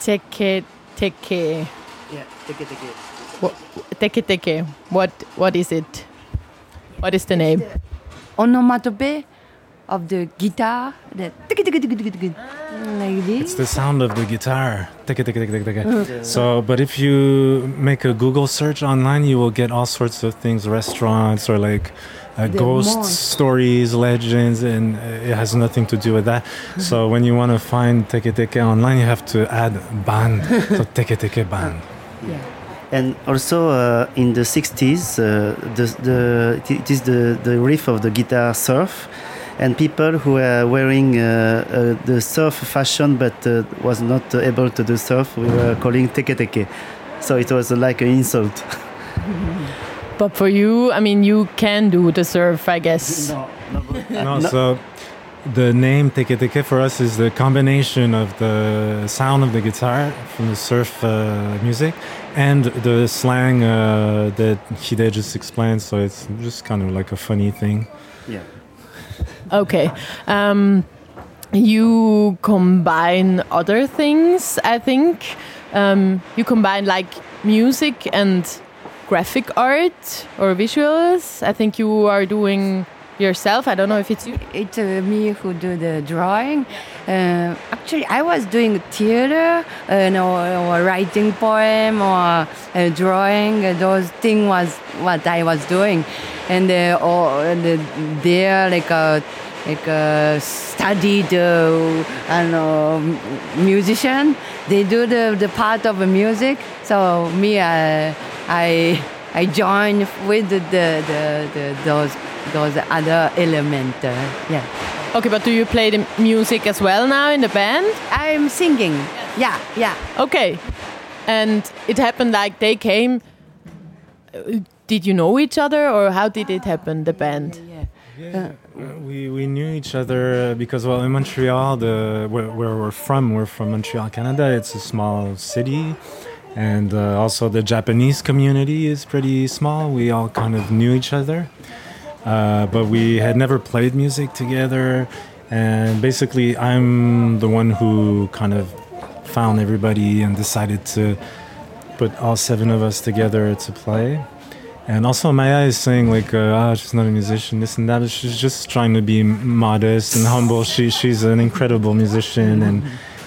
Teke Teke. Yeah, teke teke. What, teke Teke. What what is it? What is the name? Onomatope of the guitar. The tick, tick, tick, tick, tick, tick, like this. It's the sound of the guitar. Teke, teke, teke, teke, teke. So, but if you make a Google search online, you will get all sorts of things, restaurants or like uh, ghost monk. stories, legends, and uh, it has nothing to do with that. So when you want to find teke teke online, you have to add band. so teke teke band. yeah. And also uh, in the 60s, uh, the, the, it is the, the riff of the guitar surf. And people who were wearing uh, uh, the surf fashion but uh, was not able to do surf, we were calling teke teke. So it was like an insult. But for you, I mean, you can do the surf, I guess. No, no, No, no. so the name teke teke for us is the combination of the sound of the guitar from the surf uh, music and the slang uh, that Hide just explained. So it's just kind of like a funny thing. Yeah. Okay. Um, you combine other things, I think. Um, you combine like music and graphic art or visuals. I think you are doing yourself. I don't know if it's you. It's uh, me who do the drawing. Uh, actually, I was doing theater, uh, no, or writing poem or uh, drawing. Uh, those things was what I was doing, and uh, or the, there like a like a studied uh, I know musician. They do the, the part of the music. So me, uh, I I join with the, the, the those those other elements. Uh, yeah, Okay, but do you play the music as well now in the band? I'm singing. Yeah, yeah. Okay. And it happened like they came. uh, Did you know each other or how did it happen, the band? yeah. We, we knew each other because, well, in Montreal, the where, where we're from, we're from Montreal, Canada. It's a small city. And uh, also, the Japanese community is pretty small. We all kind of knew each other. Uh, but we had never played music together. And basically, I'm the one who kind of found everybody and decided to put all seven of us together to play. And also, Maya is saying like, uh, "Ah, she's not a musician, this and that." She's just trying to be modest and humble. She she's an incredible musician and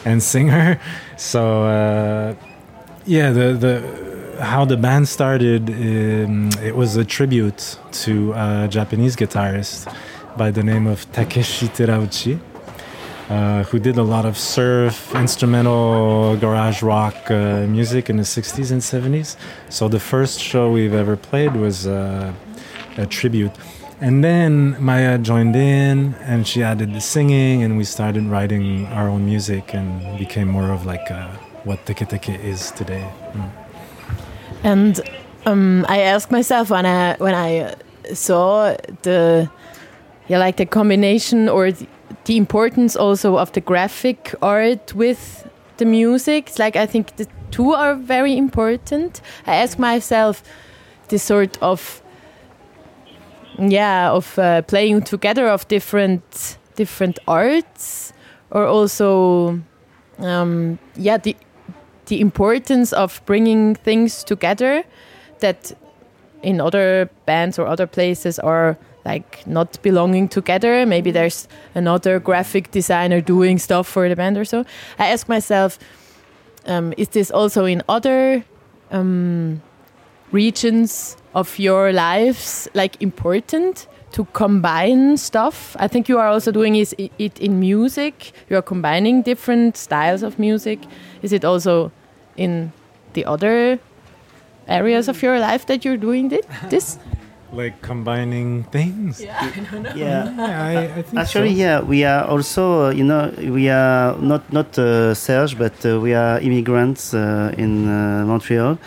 and singer. So uh, yeah, the the how the band started, um, it was a tribute to a Japanese guitarist by the name of Takeshi Terauchi. Uh, who did a lot of surf, instrumental, garage rock uh, music in the 60s and 70s. So the first show we've ever played was uh, a tribute. And then Maya joined in and she added the singing, and we started writing our own music and became more of like what Teke Teke is today. Mm. And um, I asked myself when I when I saw the yeah like the combination or the, importance also of the graphic art with the music. It's like I think the two are very important. I asked myself this sort of yeah of uh, playing together of different different arts or also um, yeah the the importance of bringing things together that in other bands or other places are like not belonging together. Maybe there's another graphic designer doing stuff for the band or so. I ask myself, um, is this also in other um, regions of your lives like important to combine stuff? I think you are also doing is it in music. You are combining different styles of music. Is it also in the other areas of your life that you're doing thi- this? Like combining things. Yeah. Yeah, I, I think Actually, so. yeah, we are also, uh, you know, we are not not uh, Serge, but uh, we are immigrants uh, in uh, Montreal,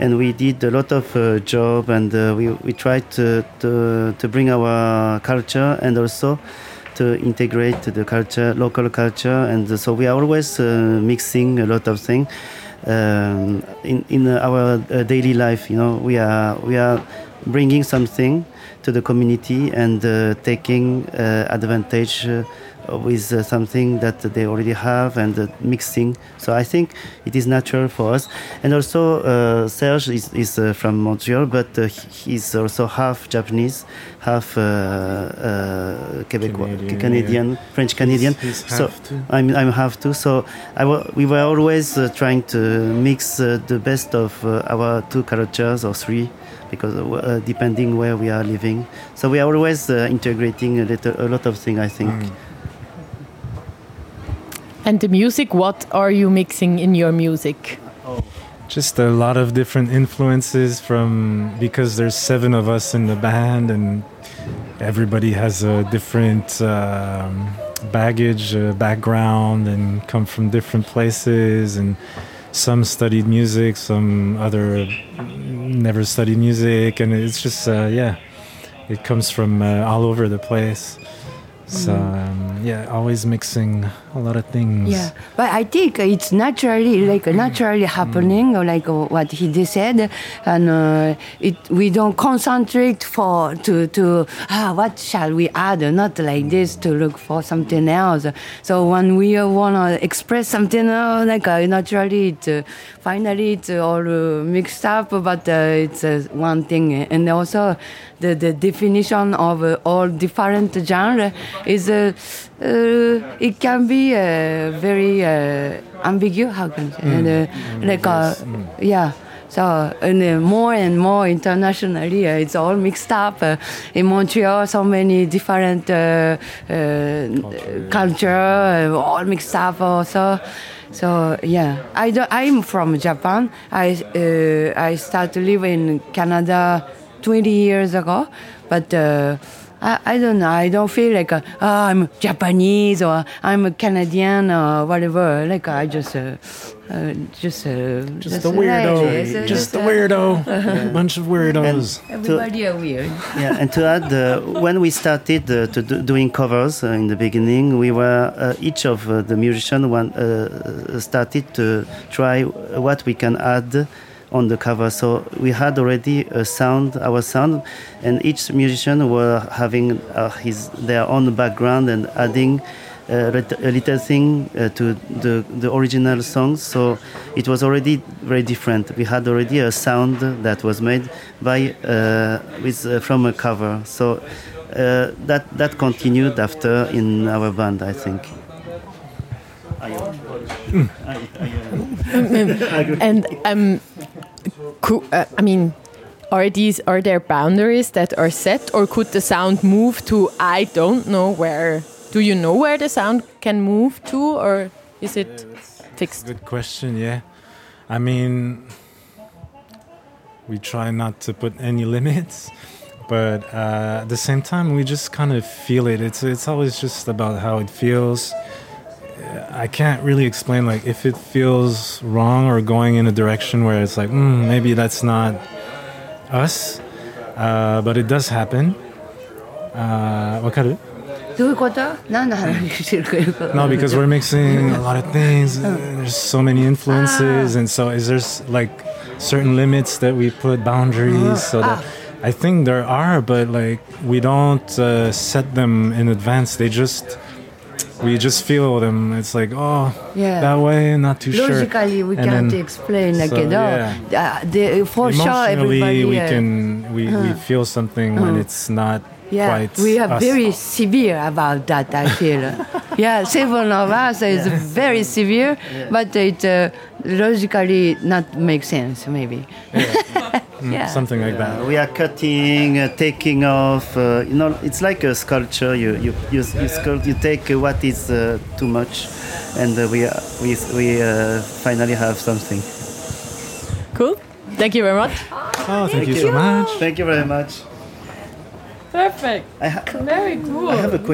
and we did a lot of uh, job, and uh, we we tried to, to to bring our culture and also to integrate the culture, local culture, and so we are always uh, mixing a lot of things um, in in our uh, daily life. You know, we are we are bringing something to the community and uh, taking uh, advantage uh, with uh, something that they already have and uh, mixing. So I think it is natural for us. And also, uh, Serge is, is uh, from Montreal, but uh, he's also half Japanese, half uh, uh, Quebecois, Canadian, Canadian, yeah. French Canadian. He's so. I'm, I'm half too. So I we were always uh, trying to mix uh, the best of uh, our two cultures or three, because uh, depending where we are living. So we are always uh, integrating a, little, a lot of things. I think. Mm. And the music, what are you mixing in your music? Just a lot of different influences from because there's seven of us in the band and everybody has a different um, baggage, uh, background, and come from different places. And some studied music, some other never studied music, and it's just uh, yeah, it comes from uh, all over the place. So um, yeah, always mixing a lot of things. Yeah, but I think it's naturally like naturally happening, or like uh, what he just said, and uh, it we don't concentrate for to to ah what shall we add? Not like this to look for something else. So when we uh, wanna express something, uh, like uh, naturally, it, uh, finally it's all uh, mixed up, but uh, it's uh, one thing, and also the the definition of uh, all different genre is. Uh, it can be uh, very uh, ambiguous. How can I say? And, uh, like uh, yeah. So and uh, more and more internationally, uh, it's all mixed up. Uh, in Montreal, so many different uh, uh, culture, uh, all mixed up also. So yeah, I do, I'm from Japan. I uh, I started to live in Canada 20 years ago, but. I, I don't know. I don't feel like uh, oh, I'm Japanese or I'm a Canadian or whatever. Like I just, uh, uh, just, uh, Just a like weirdo. this, Just a uh, weirdo. Bunch of weirdos. Everybody are weird. yeah, and to add, uh, when we started uh, to do, doing covers uh, in the beginning, we were uh, each of uh, the musicians one uh, started to try what we can add on the cover. So we had already a sound, our sound, and each musician were having uh, his their own background and adding. Uh, a little thing uh, to the, the original songs, so it was already very different. We had already a sound that was made by uh, with uh, from a cover, so uh, that that continued after in our band, I think. And um, cou- uh, I mean, are these are there boundaries that are set, or could the sound move to I don't know where? Do you know where the sound can move to, or is it fixed? Good question. Yeah, I mean, we try not to put any limits, but uh, at the same time, we just kind of feel it. It's it's always just about how it feels. Uh, I can't really explain like if it feels wrong or going in a direction where it's like mm, maybe that's not us, uh, but it does happen. Uh, わかる?どういうこと何の話してるかよく No, because we're mixing a lot of things. There's so many influences, and so is there s- like certain limits that we put boundaries? So that I think there are, but like we don't uh, set them in advance. They just we just feel them. It's like, oh, yeah. that way, not too Logically, sure. Logically, we and can't then, explain so, like yeah. uh, for sure, everybody. we uh, can we, we uh-huh. feel something when uh-huh. it's not yeah. quite. We are us. very severe about that. I feel. yeah, seven of us is very severe, but it uh, logically not make sense. Maybe. Mm, yeah. something like that. We are cutting, uh, taking off. Uh, you know, it's like a sculpture. You you you, you, sculpt, you take uh, what is uh, too much, and uh, we uh, we we uh, finally have something. Cool. Thank you very much. Oh, thank, you so much. Thank you very much. Perfect. I, ha- Very cool. I have a question.